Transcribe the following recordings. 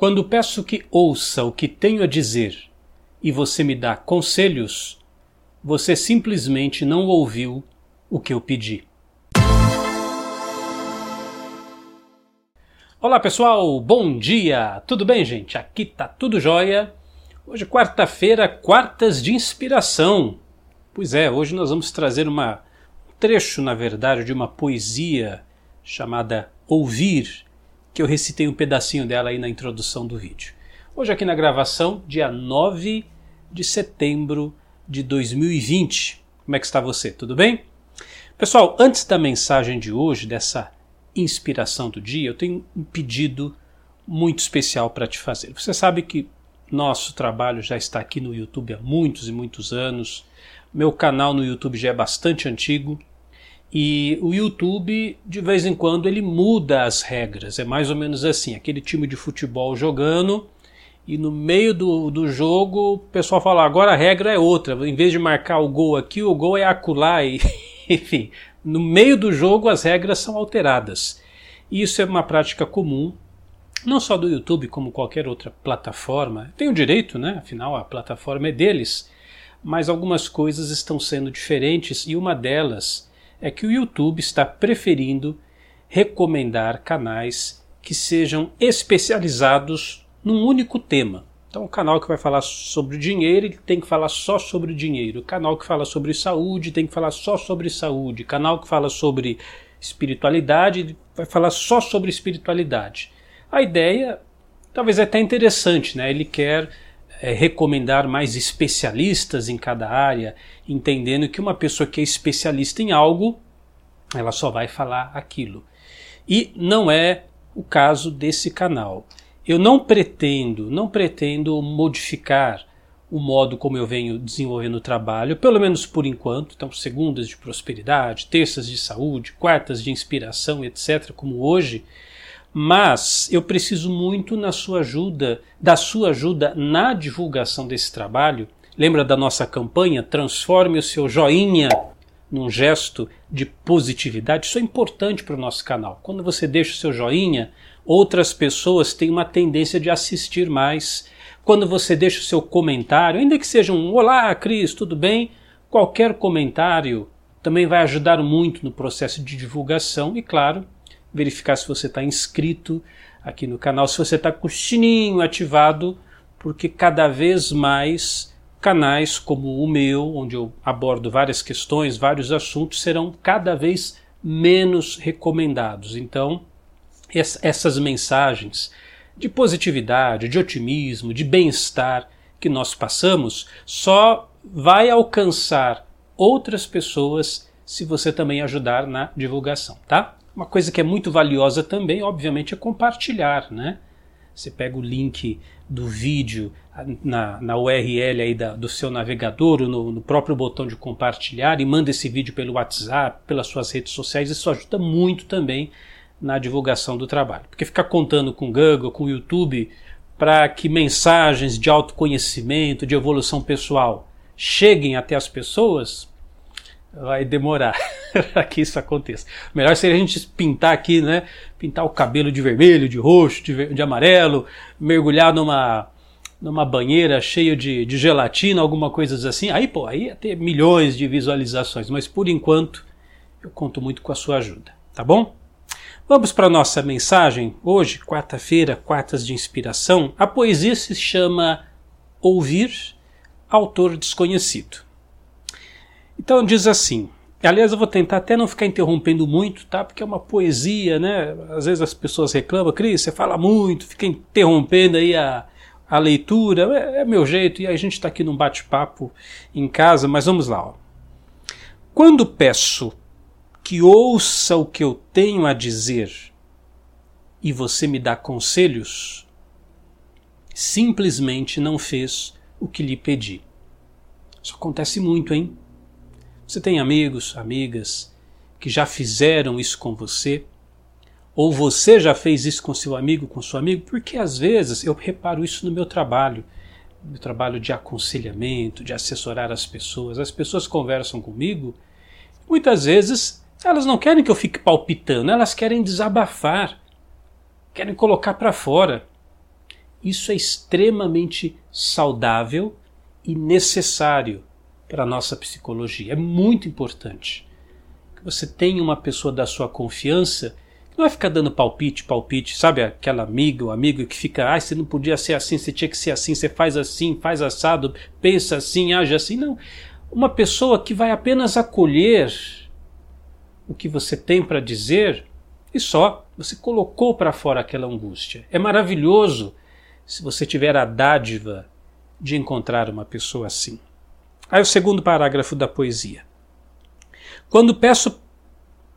Quando peço que ouça o que tenho a dizer e você me dá conselhos, você simplesmente não ouviu o que eu pedi. Olá pessoal, bom dia! Tudo bem, gente? Aqui tá tudo jóia. Hoje, quarta-feira, quartas de inspiração. Pois é, hoje nós vamos trazer uma, um trecho, na verdade, de uma poesia chamada Ouvir, que eu recitei um pedacinho dela aí na introdução do vídeo. Hoje aqui na gravação, dia 9 de setembro de 2020. Como é que está você? Tudo bem? Pessoal, antes da mensagem de hoje, dessa inspiração do dia, eu tenho um pedido muito especial para te fazer. Você sabe que nosso trabalho já está aqui no YouTube há muitos e muitos anos. Meu canal no YouTube já é bastante antigo e o YouTube, de vez em quando, ele muda as regras. É mais ou menos assim: aquele time de futebol jogando, e no meio do, do jogo o pessoal fala: agora a regra é outra. Em vez de marcar o gol aqui, o gol é acular. E, enfim, no meio do jogo as regras são alteradas. E isso é uma prática comum, não só do YouTube, como qualquer outra plataforma. Tem o direito, né? Afinal, a plataforma é deles. Mas algumas coisas estão sendo diferentes e uma delas é que o YouTube está preferindo recomendar canais que sejam especializados num único tema. Então, o canal que vai falar sobre dinheiro, ele tem que falar só sobre dinheiro. O canal que fala sobre saúde tem que falar só sobre saúde. O canal que fala sobre espiritualidade, ele vai falar só sobre espiritualidade. A ideia talvez é até interessante, né? Ele quer é, recomendar mais especialistas em cada área, entendendo que uma pessoa que é especialista em algo, ela só vai falar aquilo. E não é o caso desse canal. Eu não pretendo, não pretendo modificar o modo como eu venho desenvolvendo o trabalho, pelo menos por enquanto. Então, segundas de prosperidade, terças de saúde, quartas de inspiração, etc., como hoje mas eu preciso muito na sua ajuda, da sua ajuda na divulgação desse trabalho. Lembra da nossa campanha? Transforme o seu joinha num gesto de positividade. Isso é importante para o nosso canal. Quando você deixa o seu joinha, outras pessoas têm uma tendência de assistir mais. Quando você deixa o seu comentário, ainda que seja um Olá, Cris, tudo bem? Qualquer comentário também vai ajudar muito no processo de divulgação e, claro, verificar se você está inscrito aqui no canal, se você está com o sininho ativado, porque cada vez mais canais como o meu, onde eu abordo várias questões, vários assuntos, serão cada vez menos recomendados. Então, essas mensagens de positividade, de otimismo, de bem-estar que nós passamos só vai alcançar outras pessoas se você também ajudar na divulgação, tá? Uma coisa que é muito valiosa também, obviamente, é compartilhar, né? Você pega o link do vídeo na, na URL aí da, do seu navegador, no, no próprio botão de compartilhar e manda esse vídeo pelo WhatsApp, pelas suas redes sociais. Isso ajuda muito também na divulgação do trabalho. Porque ficar contando com o Google, com o YouTube, para que mensagens de autoconhecimento, de evolução pessoal cheguem até as pessoas, vai demorar para que isso aconteça. Melhor seria a gente pintar aqui, né? Pintar o cabelo de vermelho, de roxo, de, de amarelo, mergulhar numa, numa banheira cheia de, de gelatina, alguma coisa assim. Aí, pô, aí ia ter milhões de visualizações, mas por enquanto eu conto muito com a sua ajuda, tá bom? Vamos para a nossa mensagem hoje, quarta-feira, quartas de inspiração. A poesia se chama Ouvir, autor desconhecido. Então diz assim. Aliás, eu vou tentar até não ficar interrompendo muito, tá? Porque é uma poesia, né? Às vezes as pessoas reclamam, Cris, você fala muito, fica interrompendo aí a, a leitura. É, é meu jeito, e a gente está aqui num bate-papo em casa, mas vamos lá. Ó. Quando peço que ouça o que eu tenho a dizer e você me dá conselhos, simplesmente não fez o que lhe pedi. Isso acontece muito, hein? Você tem amigos, amigas que já fizeram isso com você? Ou você já fez isso com seu amigo, com seu amigo? Porque às vezes eu reparo isso no meu trabalho, no meu trabalho de aconselhamento, de assessorar as pessoas. As pessoas conversam comigo, muitas vezes elas não querem que eu fique palpitando, elas querem desabafar, querem colocar para fora. Isso é extremamente saudável e necessário para a nossa psicologia. É muito importante que você tenha uma pessoa da sua confiança que não vai ficar dando palpite, palpite, sabe? Aquela amiga ou amigo que fica, ah, você não podia ser assim, você tinha que ser assim, você faz assim, faz assado, pensa assim, age assim. Não. Uma pessoa que vai apenas acolher o que você tem para dizer e só. Você colocou para fora aquela angústia. É maravilhoso se você tiver a dádiva de encontrar uma pessoa assim. Aí o segundo parágrafo da poesia. Quando peço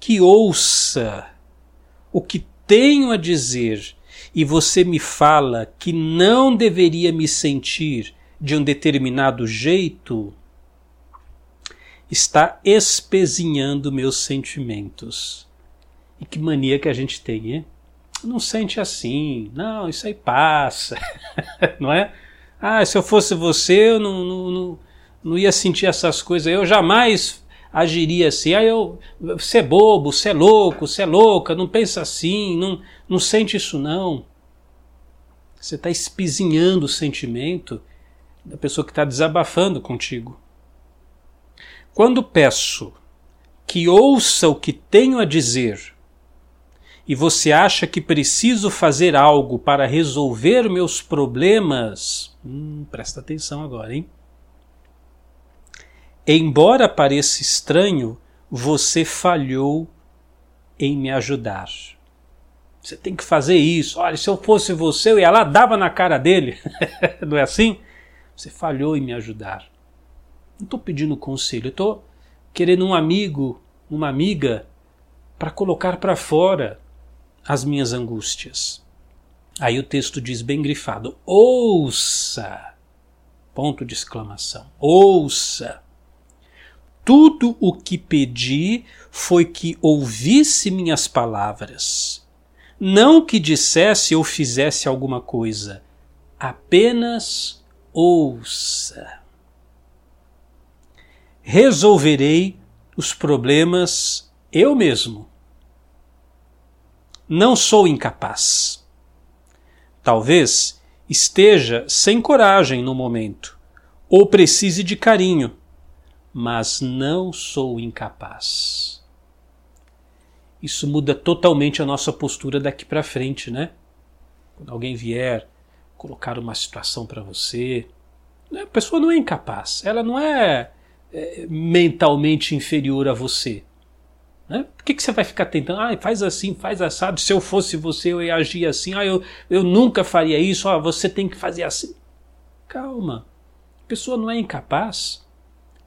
que ouça o que tenho a dizer e você me fala que não deveria me sentir de um determinado jeito, está espezinhando meus sentimentos. E que mania que a gente tem, hein? Não sente assim, não, isso aí passa, não é? Ah, se eu fosse você, eu não, não, não, não ia sentir essas coisas, eu jamais agiria assim. Ah, eu, você é bobo, você é louco, você é louca, não pensa assim, não, não sente isso não. Você está espizinhando o sentimento da pessoa que está desabafando contigo. Quando peço que ouça o que tenho a dizer e você acha que preciso fazer algo para resolver meus problemas, hum, presta atenção agora, hein? Embora pareça estranho, você falhou em me ajudar. Você tem que fazer isso. Olha, se eu fosse você, eu ia lá, dava na cara dele. Não é assim? Você falhou em me ajudar. Não estou pedindo conselho, estou querendo um amigo, uma amiga, para colocar para fora as minhas angústias. Aí o texto diz bem grifado: ouça! Ponto de exclamação. Ouça! Tudo o que pedi foi que ouvisse minhas palavras. Não que dissesse ou fizesse alguma coisa. Apenas ouça. Resolverei os problemas eu mesmo. Não sou incapaz. Talvez esteja sem coragem no momento, ou precise de carinho mas não sou incapaz. Isso muda totalmente a nossa postura daqui para frente, né? Quando alguém vier colocar uma situação para você, né, a pessoa não é incapaz, ela não é, é mentalmente inferior a você. Né? Por que, que você vai ficar tentando? Ah, faz assim, faz assado. Se eu fosse você, eu ia agir assim. Ah, eu, eu nunca faria isso. Ah, você tem que fazer assim. Calma. A pessoa não é incapaz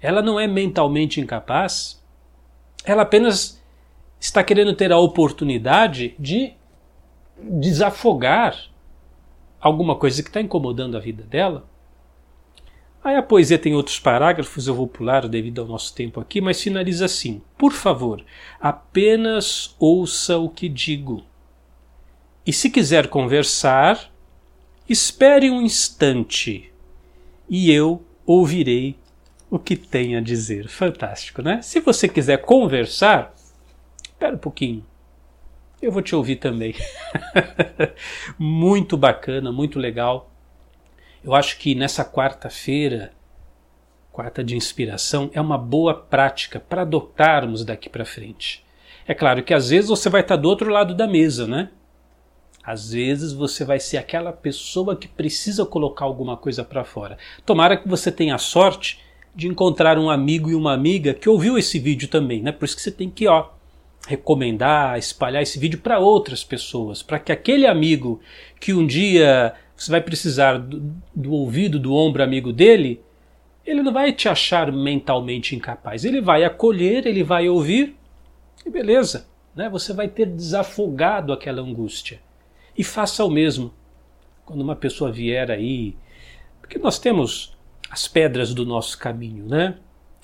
ela não é mentalmente incapaz, ela apenas está querendo ter a oportunidade de desafogar alguma coisa que está incomodando a vida dela. Aí a poesia tem outros parágrafos, eu vou pular devido ao nosso tempo aqui, mas finaliza assim: Por favor, apenas ouça o que digo. E se quiser conversar, espere um instante e eu ouvirei o que tem a dizer. Fantástico, né? Se você quiser conversar, espera um pouquinho. Eu vou te ouvir também. muito bacana, muito legal. Eu acho que nessa quarta-feira, quarta de inspiração, é uma boa prática para adotarmos daqui para frente. É claro que às vezes você vai estar do outro lado da mesa, né? Às vezes você vai ser aquela pessoa que precisa colocar alguma coisa para fora. Tomara que você tenha sorte de encontrar um amigo e uma amiga que ouviu esse vídeo também, né? Por isso que você tem que, ó, recomendar, espalhar esse vídeo para outras pessoas, para que aquele amigo que um dia você vai precisar do, do, ouvido, do ombro amigo dele, ele não vai te achar mentalmente incapaz. Ele vai acolher, ele vai ouvir e beleza, né? Você vai ter desafogado aquela angústia. E faça o mesmo quando uma pessoa vier aí, porque nós temos as pedras do nosso caminho, né?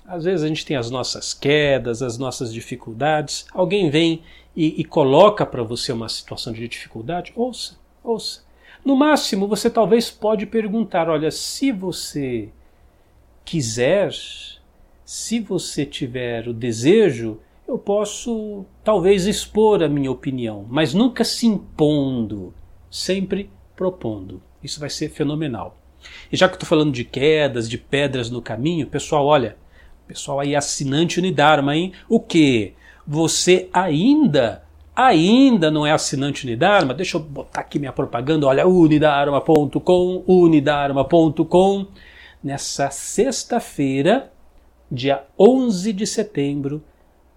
Às vezes a gente tem as nossas quedas, as nossas dificuldades. Alguém vem e, e coloca para você uma situação de dificuldade. Ouça, ouça. No máximo, você talvez pode perguntar: olha, se você quiser, se você tiver o desejo, eu posso talvez expor a minha opinião, mas nunca se impondo, sempre propondo. Isso vai ser fenomenal. E já que estou falando de quedas, de pedras no caminho, pessoal, olha, pessoal aí assinante Unidarma, hein? O que? Você ainda ainda não é assinante Unidarma? Deixa eu botar aqui minha propaganda, olha, unidarma.com, unidarma.com. Nessa sexta-feira, dia 11 de setembro,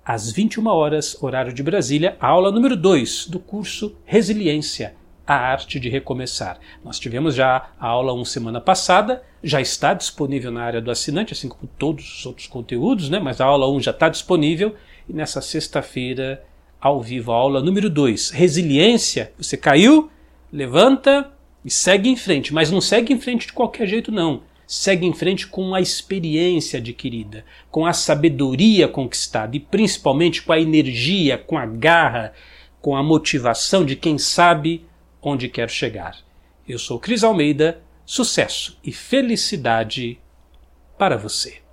às 21 horas, horário de Brasília, aula número 2 do curso Resiliência, a arte de recomeçar. Nós tivemos já a aula 1 um semana passada, já está disponível na área do assinante, assim como todos os outros conteúdos, né? mas a aula 1 um já está disponível e nessa sexta-feira, ao vivo, a aula número 2, Resiliência, você caiu, levanta e segue em frente, mas não segue em frente de qualquer jeito não segue em frente com a experiência adquirida, com a sabedoria conquistada e principalmente com a energia, com a garra, com a motivação de quem sabe onde quer chegar. Eu sou Cris Almeida, sucesso e felicidade para você.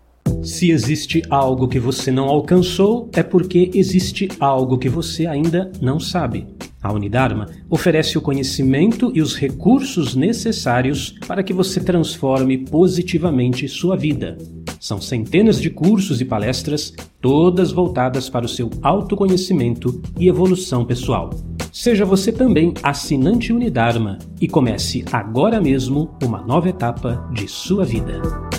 Se existe algo que você não alcançou, é porque existe algo que você ainda não sabe. A Unidarma oferece o conhecimento e os recursos necessários para que você transforme positivamente sua vida. São centenas de cursos e palestras, todas voltadas para o seu autoconhecimento e evolução pessoal. Seja você também assinante Unidarma e comece agora mesmo uma nova etapa de sua vida.